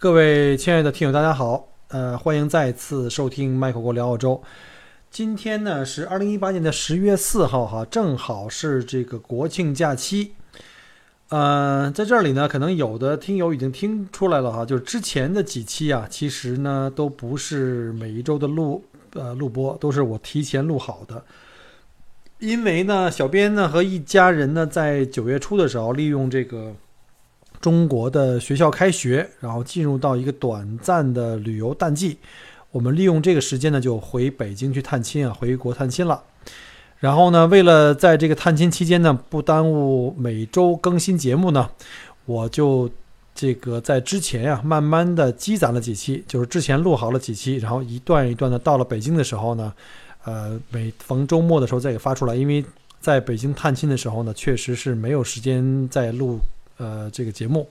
各位亲爱的听友，大家好，呃，欢迎再次收听麦克国聊澳洲。今天呢是二零一八年的十月四号，哈，正好是这个国庆假期。呃，在这里呢，可能有的听友已经听出来了哈，就是之前的几期啊，其实呢都不是每一周的录呃录播，都是我提前录好的。因为呢，小编呢和一家人呢在九月初的时候利用这个。中国的学校开学，然后进入到一个短暂的旅游淡季，我们利用这个时间呢，就回北京去探亲啊，回国探亲了。然后呢，为了在这个探亲期间呢，不耽误每周更新节目呢，我就这个在之前呀，慢慢的积攒了几期，就是之前录好了几期，然后一段一段的到了北京的时候呢，呃，每逢周末的时候再给发出来，因为在北京探亲的时候呢，确实是没有时间再录。呃，这个节目，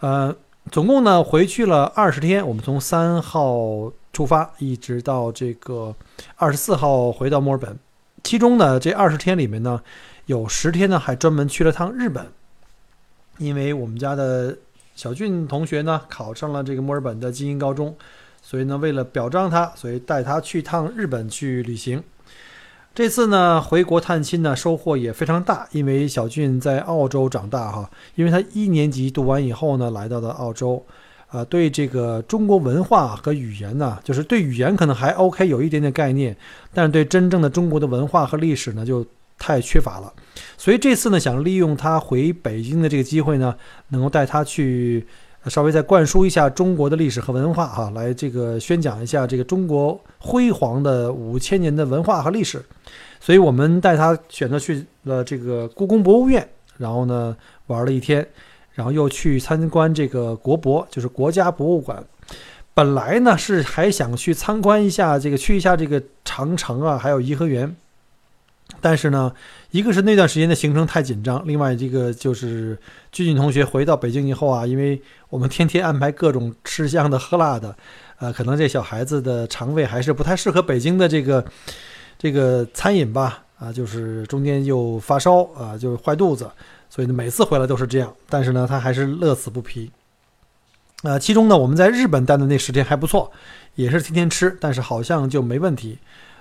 呃，总共呢回去了二十天，我们从三号出发，一直到这个二十四号回到墨尔本。其中呢，这二十天里面呢，有十天呢还专门去了趟日本，因为我们家的小俊同学呢考上了这个墨尔本的精英高中，所以呢为了表彰他，所以带他去趟日本去旅行。这次呢，回国探亲呢，收获也非常大。因为小俊在澳洲长大哈，因为他一年级读完以后呢，来到了澳洲，啊，对这个中国文化和语言呢，就是对语言可能还 OK，有一点点概念，但是对真正的中国的文化和历史呢，就太缺乏了。所以这次呢，想利用他回北京的这个机会呢，能够带他去。稍微再灌输一下中国的历史和文化哈，来这个宣讲一下这个中国辉煌的五千年的文化和历史，所以我们带他选择去了这个故宫博物院，然后呢玩了一天，然后又去参观这个国博，就是国家博物馆。本来呢是还想去参观一下这个去一下这个长城啊，还有颐和园。但是呢，一个是那段时间的行程太紧张，另外这个就是俊俊同学回到北京以后啊，因为我们天天安排各种吃香的喝辣的，呃，可能这小孩子的肠胃还是不太适合北京的这个这个餐饮吧，啊，就是中间又发烧啊，就是坏肚子，所以呢每次回来都是这样。但是呢，他还是乐此不疲。呃，其中呢，我们在日本待的那十天还不错，也是天天吃，但是好像就没问题，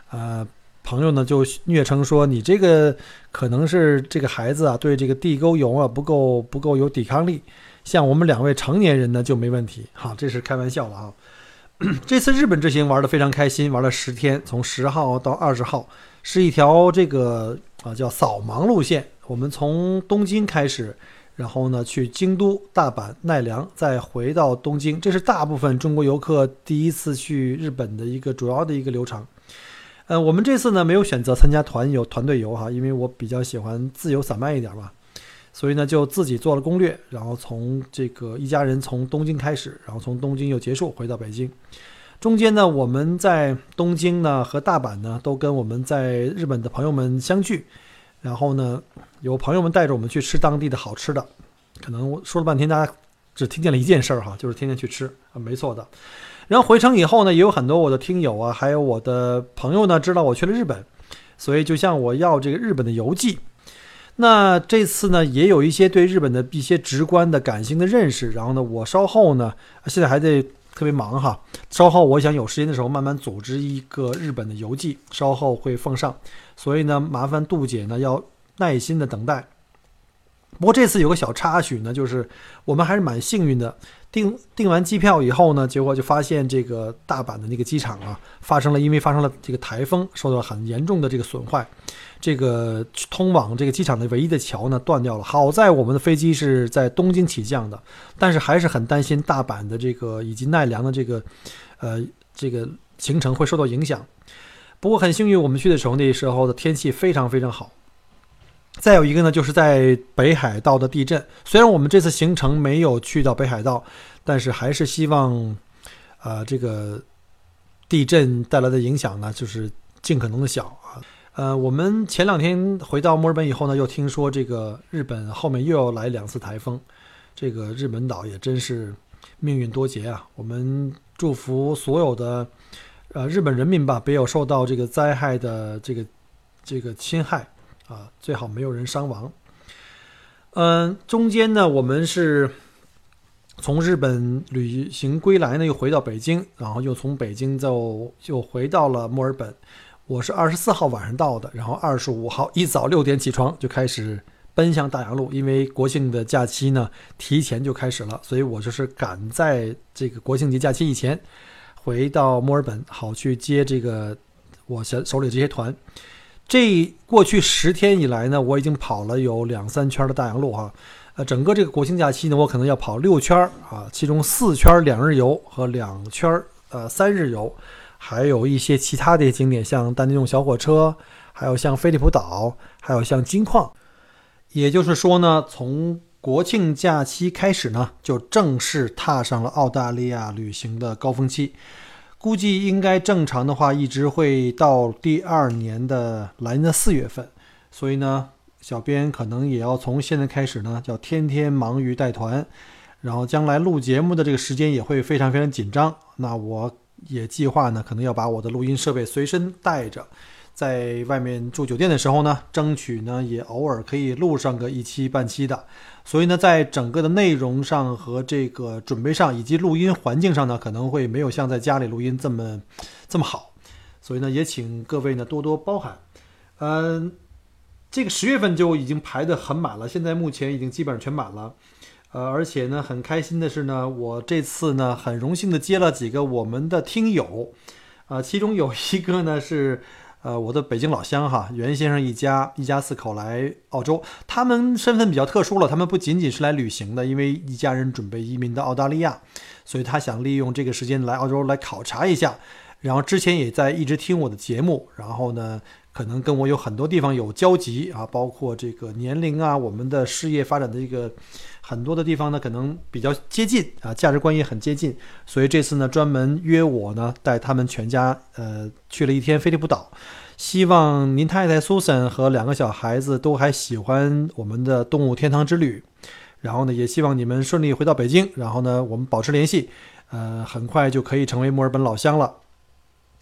呃。朋友呢就虐称说你这个可能是这个孩子啊对这个地沟油啊不够不够有抵抗力，像我们两位成年人呢就没问题。好，这是开玩笑了啊。这次日本之行玩的非常开心，玩了十天，从十号到二十号，是一条这个啊叫扫盲路线。我们从东京开始，然后呢去京都、大阪、奈良，再回到东京。这是大部分中国游客第一次去日本的一个主要的一个流程。呃，我们这次呢没有选择参加团游、团队游哈，因为我比较喜欢自由散漫一点嘛，所以呢就自己做了攻略，然后从这个一家人从东京开始，然后从东京又结束回到北京。中间呢我们在东京呢和大阪呢都跟我们在日本的朋友们相聚，然后呢有朋友们带着我们去吃当地的好吃的，可能我说了半天大家只听见了一件事儿哈，就是天天去吃啊，没错的。然后回城以后呢，也有很多我的听友啊，还有我的朋友呢，知道我去了日本，所以就向我要这个日本的游记。那这次呢，也有一些对日本的一些直观的感性的认识。然后呢，我稍后呢，现在还得特别忙哈，稍后我想有时间的时候慢慢组织一个日本的游记，稍后会奉上。所以呢，麻烦杜姐呢要耐心的等待。不过这次有个小插曲呢，就是我们还是蛮幸运的。订订完机票以后呢，结果就发现这个大阪的那个机场啊，发生了因为发生了这个台风，受到了很严重的这个损坏，这个通往这个机场的唯一的桥呢断掉了。好在我们的飞机是在东京起降的，但是还是很担心大阪的这个以及奈良的这个，呃，这个行程会受到影响。不过很幸运，我们去的时候那时候的天气非常非常好。再有一个呢，就是在北海道的地震。虽然我们这次行程没有去到北海道，但是还是希望，呃，这个地震带来的影响呢，就是尽可能的小啊。呃，我们前两天回到墨尔本以后呢，又听说这个日本后面又要来两次台风，这个日本岛也真是命运多劫啊。我们祝福所有的呃日本人民吧，别有受到这个灾害的这个这个侵害。啊，最好没有人伤亡。嗯，中间呢，我们是从日本旅行归来呢，又回到北京，然后又从北京就又回到了墨尔本。我是二十四号晚上到的，然后二十五号一早六点起床就开始奔向大洋路，因为国庆的假期呢提前就开始了，所以我就是赶在这个国庆节假期以前回到墨尔本，好去接这个我手手里这些团。这过去十天以来呢，我已经跑了有两三圈的大洋路哈，呃，整个这个国庆假期呢，我可能要跑六圈啊，其中四圈两日游和两圈呃三日游，还有一些其他的景点，像丹尼用小火车，还有像飞利浦岛，还有像金矿。也就是说呢，从国庆假期开始呢，就正式踏上了澳大利亚旅行的高峰期。估计应该正常的话，一直会到第二年的来年的四月份，所以呢，小编可能也要从现在开始呢，要天天忙于带团，然后将来录节目的这个时间也会非常非常紧张。那我也计划呢，可能要把我的录音设备随身带着。在外面住酒店的时候呢，争取呢也偶尔可以录上个一期半期的。所以呢，在整个的内容上和这个准备上，以及录音环境上呢，可能会没有像在家里录音这么这么好。所以呢，也请各位呢多多包涵。嗯，这个十月份就已经排得很满了，现在目前已经基本上全满了。呃，而且呢，很开心的是呢，我这次呢很荣幸的接了几个我们的听友，啊，其中有一个呢是。呃，我的北京老乡哈，袁先生一家一家四口来澳洲，他们身份比较特殊了，他们不仅仅是来旅行的，因为一家人准备移民到澳大利亚，所以他想利用这个时间来澳洲来考察一下。然后之前也在一直听我的节目，然后呢，可能跟我有很多地方有交集啊，包括这个年龄啊，我们的事业发展的一个很多的地方呢，可能比较接近啊，价值观也很接近，所以这次呢，专门约我呢，带他们全家呃去了一天菲利普岛，希望您太太苏珊和两个小孩子都还喜欢我们的动物天堂之旅，然后呢，也希望你们顺利回到北京，然后呢，我们保持联系，呃，很快就可以成为墨尔本老乡了。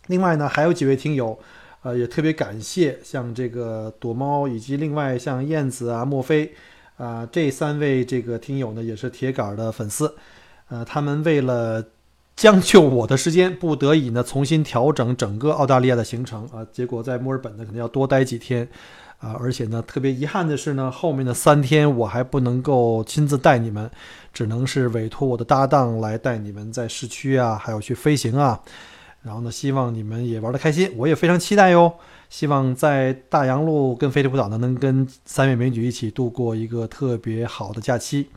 另外呢，还有几位听友，呃，也特别感谢，像这个躲猫，以及另外像燕子啊、墨菲，啊，这三位这个听友呢，也是铁杆的粉丝，呃，他们为了将就我的时间，不得已呢，重新调整整个澳大利亚的行程啊，结果在墨尔本呢，可能要多待几天，啊，而且呢，特别遗憾的是呢，后面的三天我还不能够亲自带你们，只能是委托我的搭档来带你们在市区啊，还有去飞行啊。然后呢，希望你们也玩得开心，我也非常期待哟。希望在大洋路跟飞利浦岛呢，能跟三位美女一起度过一个特别好的假期。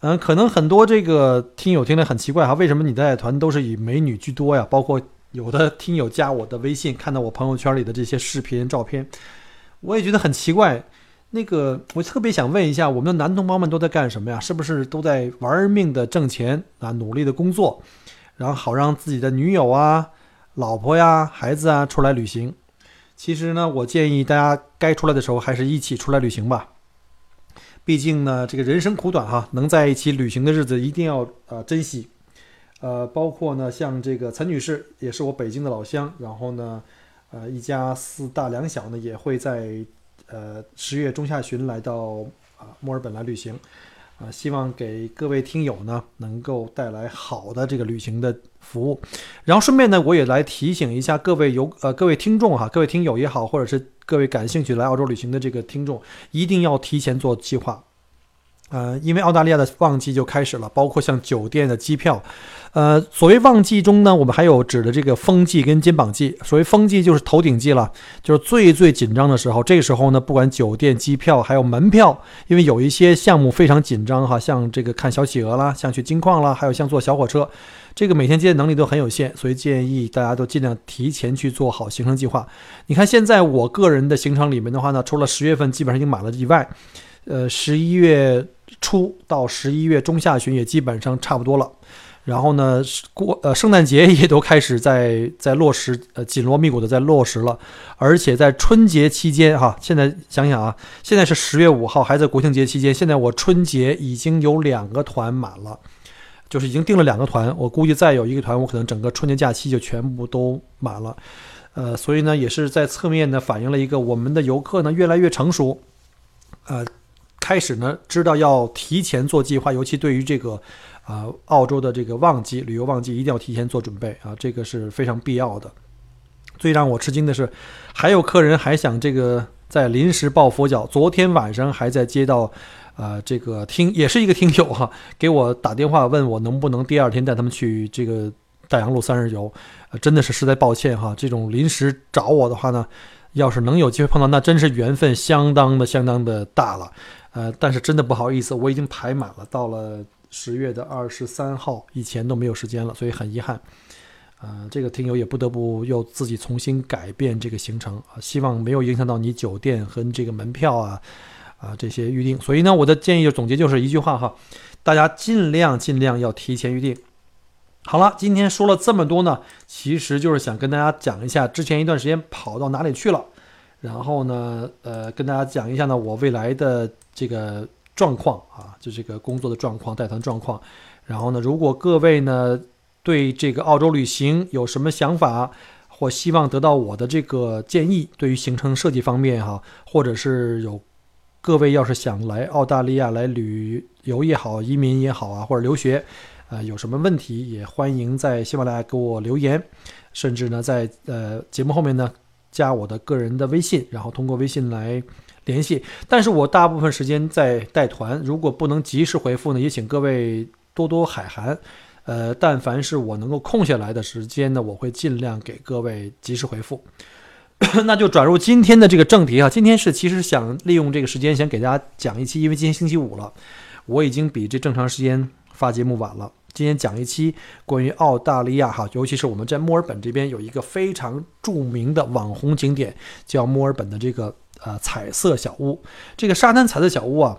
嗯，可能很多这个听友听得很奇怪哈，为什么你带团都是以美女居多呀？包括有的听友加我的微信，看到我朋友圈里的这些视频照片，我也觉得很奇怪。那个，我特别想问一下，我们的男同胞们都在干什么呀？是不是都在玩命的挣钱啊，努力的工作？然后好让自己的女友啊、老婆呀、孩子啊出来旅行。其实呢，我建议大家该出来的时候还是一起出来旅行吧。毕竟呢，这个人生苦短哈，能在一起旅行的日子一定要呃珍惜。呃，包括呢，像这个陈女士也是我北京的老乡，然后呢，呃，一家四大两小呢也会在呃十月中下旬来到啊墨尔本来旅行。啊，希望给各位听友呢能够带来好的这个旅行的服务，然后顺便呢，我也来提醒一下各位游呃各位听众哈，各位听友也好，或者是各位感兴趣来澳洲旅行的这个听众，一定要提前做计划。呃，因为澳大利亚的旺季就开始了，包括像酒店的机票。呃，所谓旺季中呢，我们还有指的这个风季跟肩膀季。所谓风季就是头顶季了，就是最最紧张的时候。这个时候呢，不管酒店、机票还有门票，因为有一些项目非常紧张哈，像这个看小企鹅啦，像去金矿啦，还有像坐小火车，这个每天接的能力都很有限，所以建议大家都尽量提前去做好行程计划。你看现在我个人的行程里面的话呢，除了十月份基本上已经满了以外，呃，十一月初到十一月中下旬也基本上差不多了。然后呢，过呃圣诞节也都开始在在落实，呃紧锣密鼓的在落实了，而且在春节期间哈，现在想想啊，现在是十月五号，还在国庆节期间，现在我春节已经有两个团满了，就是已经订了两个团，我估计再有一个团，我可能整个春节假期就全部都满了，呃，所以呢，也是在侧面呢反映了一个我们的游客呢越来越成熟，呃，开始呢知道要提前做计划，尤其对于这个。啊，澳洲的这个旺季旅游旺季一定要提前做准备啊，这个是非常必要的。最让我吃惊的是，还有客人还想这个在临时抱佛脚。昨天晚上还在接到，呃，这个听也是一个听友哈，给我打电话问我能不能第二天带他们去这个大洋路三日游。呃，真的是实在抱歉哈，这种临时找我的话呢，要是能有机会碰到，那真是缘分相当的相当的大了。呃，但是真的不好意思，我已经排满了，到了。十月的二十三号以前都没有时间了，所以很遗憾。呃，这个听友也不得不又自己重新改变这个行程啊，希望没有影响到你酒店和这个门票啊啊这些预定。所以呢，我的建议就总结就是一句话哈，大家尽量尽量要提前预定。好了，今天说了这么多呢，其实就是想跟大家讲一下之前一段时间跑到哪里去了，然后呢，呃，跟大家讲一下呢我未来的这个。状况啊，就这个工作的状况、带团状况。然后呢，如果各位呢对这个澳洲旅行有什么想法，或希望得到我的这个建议，对于行程设计方面哈，或者是有各位要是想来澳大利亚来旅游也好、移民也好啊，或者留学，呃，有什么问题也欢迎在喜马拉雅给我留言，甚至呢在呃节目后面呢加我的个人的微信，然后通过微信来。联系，但是我大部分时间在带团，如果不能及时回复呢，也请各位多多海涵。呃，但凡是我能够空下来的时间呢，我会尽量给各位及时回复。那就转入今天的这个正题啊，今天是其实想利用这个时间，想给大家讲一期，因为今天星期五了，我已经比这正常时间发节目晚了。今天讲一期关于澳大利亚哈，尤其是我们在墨尔本这边有一个非常著名的网红景点，叫墨尔本的这个。呃，彩色小屋，这个沙滩彩色小屋啊，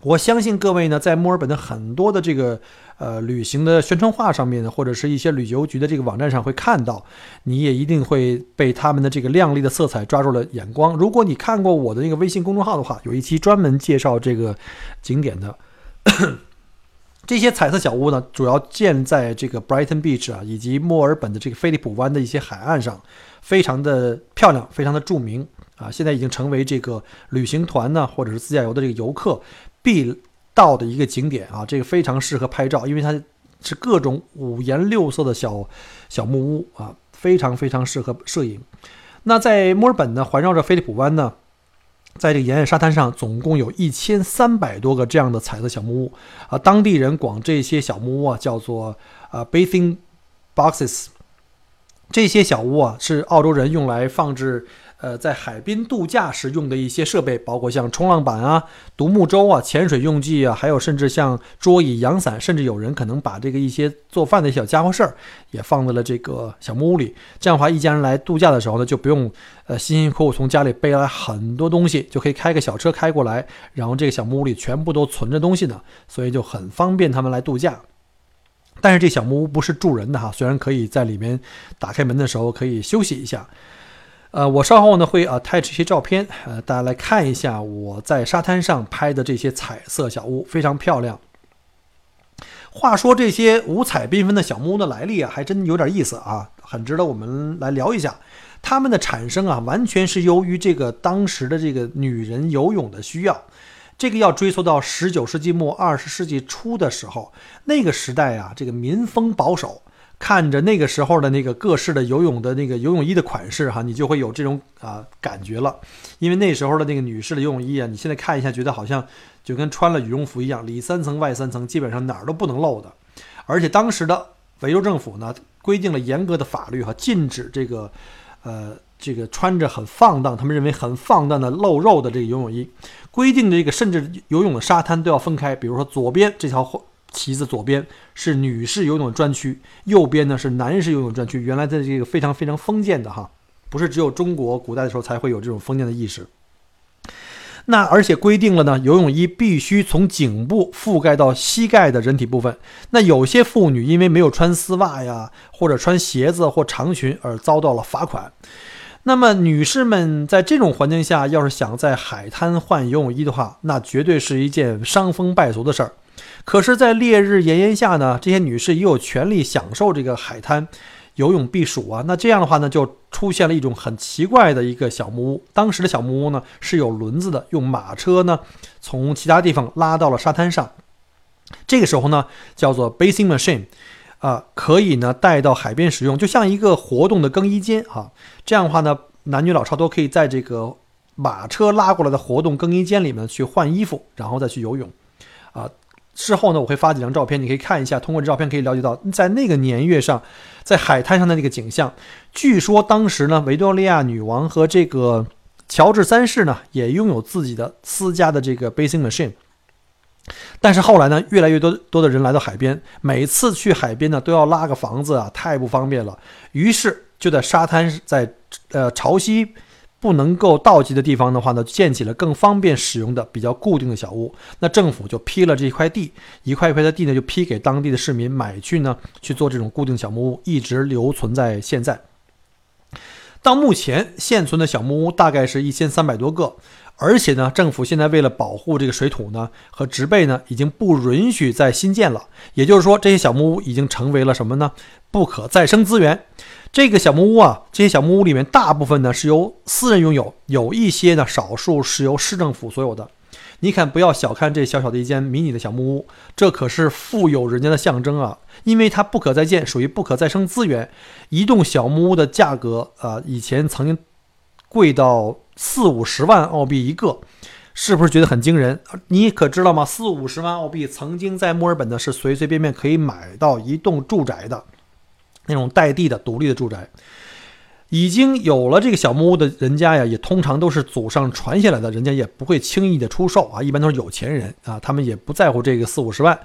我相信各位呢，在墨尔本的很多的这个呃旅行的宣传画上面呢，或者是一些旅游局的这个网站上会看到，你也一定会被他们的这个亮丽的色彩抓住了眼光。如果你看过我的那个微信公众号的话，有一期专门介绍这个景点的。这些彩色小屋呢，主要建在这个 Brighton Beach 啊，以及墨尔本的这个菲利普湾的一些海岸上，非常的漂亮，非常的著名。啊，现在已经成为这个旅行团呢，或者是自驾游的这个游客必到的一个景点啊。这个非常适合拍照，因为它是各种五颜六色的小小木屋啊，非常非常适合摄影。那在墨尔本呢，环绕着菲利普湾呢，在这个沿岸沙滩上，总共有一千三百多个这样的彩色小木屋啊。当地人管这些小木屋啊叫做啊 bathing boxes。这些小屋啊，是澳洲人用来放置。呃，在海滨度假时用的一些设备，包括像冲浪板啊、独木舟啊、潜水用具啊，还有甚至像桌椅、阳伞，甚至有人可能把这个一些做饭的小家伙事儿也放在了这个小木屋里。这样的话，一家人来度假的时候呢，就不用呃辛辛苦苦从家里背来很多东西，就可以开个小车开过来，然后这个小木屋里全部都存着东西呢，所以就很方便他们来度假。但是这小木屋不是住人的哈，虽然可以在里面打开门的时候可以休息一下。呃，我稍后呢会 attach 一些照片，呃，大家来看一下我在沙滩上拍的这些彩色小屋，非常漂亮。话说这些五彩缤纷的小木屋的来历啊，还真有点意思啊，很值得我们来聊一下。它们的产生啊，完全是由于这个当时的这个女人游泳的需要。这个要追溯到十九世纪末二十世纪初的时候，那个时代啊，这个民风保守。看着那个时候的那个各式的游泳的那个游泳衣的款式哈，你就会有这种啊感觉了。因为那时候的那个女士的游泳衣啊，你现在看一下，觉得好像就跟穿了羽绒服一样，里三层外三层，基本上哪儿都不能漏的。而且当时的维州政府呢，规定了严格的法律哈，禁止这个，呃，这个穿着很放荡，他们认为很放荡的露肉的这个游泳衣，规定这个甚至游泳的沙滩都要分开，比如说左边这条旗子左边是女士游泳专区，右边呢是男士游泳专区。原来在这个非常非常封建的哈，不是只有中国古代的时候才会有这种封建的意识。那而且规定了呢，游泳衣必须从颈部覆盖到膝盖的人体部分。那有些妇女因为没有穿丝袜呀，或者穿鞋子或长裙而遭到了罚款。那么女士们在这种环境下，要是想在海滩换游泳衣的话，那绝对是一件伤风败俗的事儿。可是，在烈日炎炎下呢，这些女士也有权利享受这个海滩。游泳避暑啊，那这样的话呢，就出现了一种很奇怪的一个小木屋。当时的小木屋呢是有轮子的，用马车呢从其他地方拉到了沙滩上。这个时候呢叫做 bathing machine，啊，可以呢带到海边使用，就像一个活动的更衣间啊。这样的话呢，男女老少都可以在这个马车拉过来的活动更衣间里面去换衣服，然后再去游泳，事后呢，我会发几张照片，你可以看一下。通过这照片可以了解到，在那个年月上，在海滩上的那个景象。据说当时呢，维多利亚女王和这个乔治三世呢，也拥有自己的私家的这个 bathing machine。但是后来呢，越来越多多的人来到海边，每次去海边呢，都要拉个房子啊，太不方便了。于是就在沙滩，在呃潮汐。不能够到及的地方的话呢，建起了更方便使用的比较固定的小屋。那政府就批了这一块地，一块一块的地呢，就批给当地的市民买去呢，去做这种固定小木屋，一直留存在现在。到目前现存的小木屋大概是一千三百多个，而且呢，政府现在为了保护这个水土呢和植被呢，已经不允许再新建了。也就是说，这些小木屋已经成为了什么呢？不可再生资源。这个小木屋啊，这些小木屋里面大部分呢是由私人拥有，有一些呢少数是由市政府所有的。你看，不要小看这小小的一间迷你的小木屋，这可是富有人家的象征啊！因为它不可再建，属于不可再生资源。一栋小木屋的价格啊，以前曾经贵到四五十万澳币一个，是不是觉得很惊人？你可知道吗？四五十万澳币曾经在墨尔本呢是随随便便可以买到一栋住宅的。那种带地的独立的住宅，已经有了这个小木屋的人家呀，也通常都是祖上传下来的，人家也不会轻易的出售啊，一般都是有钱人啊，他们也不在乎这个四五十万，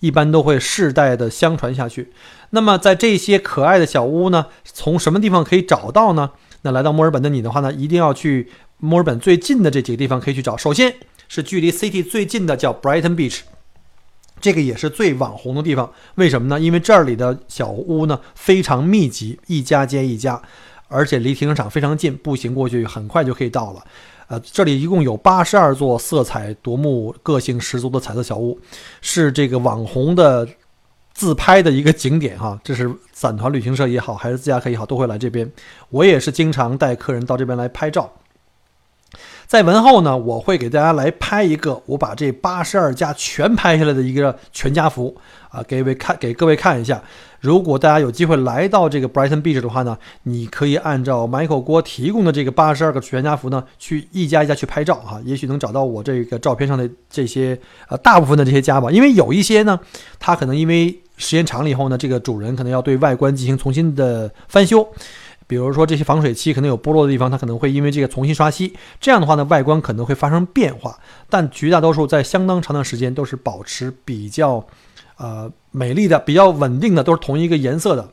一般都会世代的相传下去。那么在这些可爱的小屋呢，从什么地方可以找到呢？那来到墨尔本的你的话呢，一定要去墨尔本最近的这几个地方可以去找。首先是距离 City 最近的，叫 Brighton Beach。这个也是最网红的地方，为什么呢？因为这里的小屋呢非常密集，一家接一家，而且离停车场非常近，步行过去很快就可以到了。呃，这里一共有八十二座色彩夺目、个性十足的彩色小屋，是这个网红的自拍的一个景点哈。这是散团旅行社也好，还是自驾客也好，都会来这边。我也是经常带客人到这边来拍照。在文后呢，我会给大家来拍一个，我把这八十二家全拍下来的一个全家福啊，给位看给各位看一下。如果大家有机会来到这个 Brighton Beach 的话呢，你可以按照 Michael 郭提供的这个八十二个全家福呢，去一家一家去拍照哈，也许能找到我这个照片上的这些呃大部分的这些家吧，因为有一些呢，它可能因为时间长了以后呢，这个主人可能要对外观进行重新的翻修。比如说这些防水漆可能有剥落的地方，它可能会因为这个重新刷漆，这样的话呢，外观可能会发生变化。但绝大多数在相当长的时间都是保持比较，呃，美丽的、比较稳定的，都是同一个颜色的。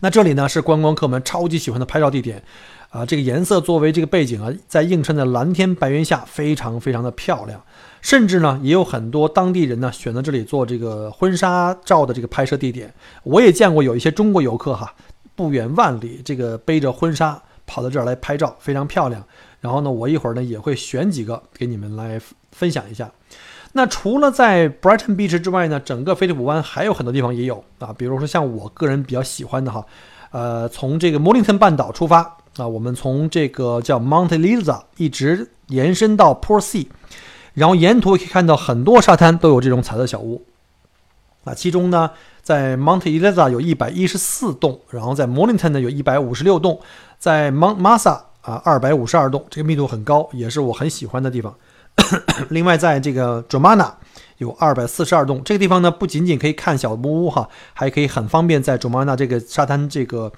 那这里呢是观光客们超级喜欢的拍照地点，啊，这个颜色作为这个背景啊，在映衬的蓝天白云下，非常非常的漂亮。甚至呢，也有很多当地人呢选择这里做这个婚纱照的这个拍摄地点。我也见过有一些中国游客哈。不远万里，这个背着婚纱跑到这儿来拍照，非常漂亮。然后呢，我一会儿呢也会选几个给你们来分享一下。那除了在 Brighton Beach 之外呢，整个菲利普湾还有很多地方也有啊，比如说像我个人比较喜欢的哈，呃，从这个 Mornington 半岛出发啊，我们从这个叫 Mount Eliza 一直延伸到 Port Sea，然后沿途可以看到很多沙滩都有这种彩色小屋啊，其中呢。在 Mount Eliza 有一百一十四栋，然后在 Mornington 呢有一百五十六栋，在 Mount Massa 啊二百五十二栋，这个密度很高，也是我很喜欢的地方。另外，在这个 Jomana 有二百四十二栋，这个地方呢不仅仅可以看小木屋哈，还可以很方便在 Jomana 这个沙滩这个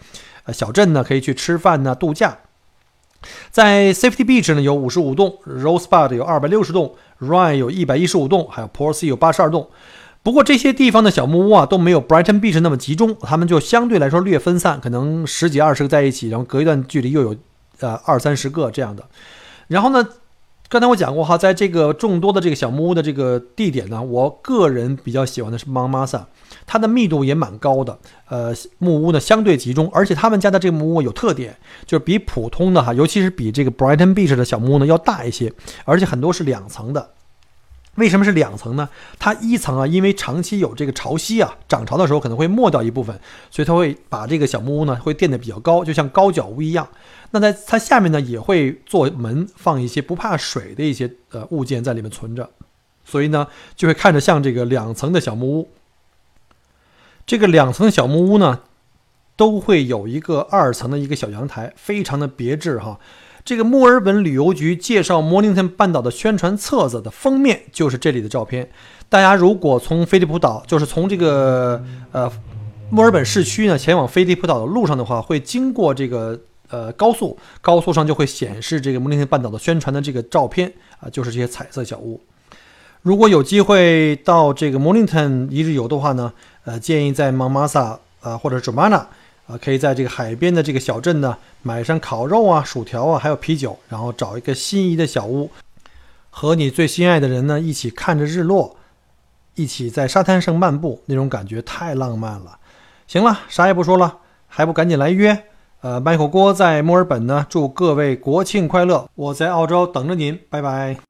呃小镇呢可以去吃饭呢度假。在 Safety Beach 呢有五十五栋，Rosebud 有二百六十栋，Ryan 有一百一十五栋，还有 p o r s e 有八十二栋。不过这些地方的小木屋啊都没有 Brighton Beach 那么集中，他们就相对来说略分散，可能十几二十个在一起，然后隔一段距离又有呃二三十个这样的。然后呢？刚才我讲过哈，在这个众多的这个小木屋的这个地点呢，我个人比较喜欢的是 m 玛 m a s a 它的密度也蛮高的。呃，木屋呢相对集中，而且他们家的这个木屋有特点，就是比普通的哈，尤其是比这个 Brighton Beach 的小木屋呢要大一些，而且很多是两层的。为什么是两层呢？它一层啊，因为长期有这个潮汐啊，涨潮的时候可能会没掉一部分，所以它会把这个小木屋呢会垫得比较高，就像高脚屋一样。那在它下面呢，也会做门，放一些不怕水的一些呃物件在里面存着，所以呢，就会看着像这个两层的小木屋。这个两层小木屋呢，都会有一个二层的一个小阳台，非常的别致哈。这个墨尔本旅游局介绍莫宁顿半岛的宣传册子的封面就是这里的照片。大家如果从菲利普岛，就是从这个呃墨尔本市区呢前往菲利普岛的路上的话，会经过这个。呃，高速高速上就会显示这个摩宁顿半岛的宣传的这个照片啊，就是这些彩色小屋。如果有机会到这个摩宁顿一日游的话呢，呃，建议在 Mamasa 啊或者 Jomana 啊，可以在这个海边的这个小镇呢，买上烤肉啊、薯条啊，还有啤酒，然后找一个心仪的小屋，和你最心爱的人呢一起看着日落，一起在沙滩上漫步，那种感觉太浪漫了。行了，啥也不说了，还不赶紧来约？呃，麦火锅在墨尔本呢，祝各位国庆快乐！我在澳洲等着您，拜拜。